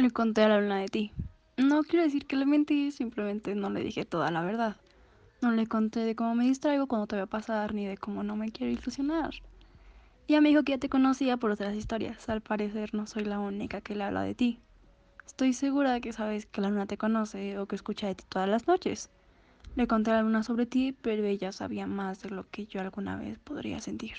Le conté a la luna de ti. No quiero decir que le mentí, simplemente no le dije toda la verdad. No le conté de cómo me distraigo cuando te voy a pasar, ni de cómo no me quiero ilusionar. Ya me dijo que ya te conocía por otras historias. Al parecer no soy la única que le habla de ti. Estoy segura de que sabes que la luna te conoce o que escucha de ti todas las noches. Le conté a la luna sobre ti, pero ella sabía más de lo que yo alguna vez podría sentir.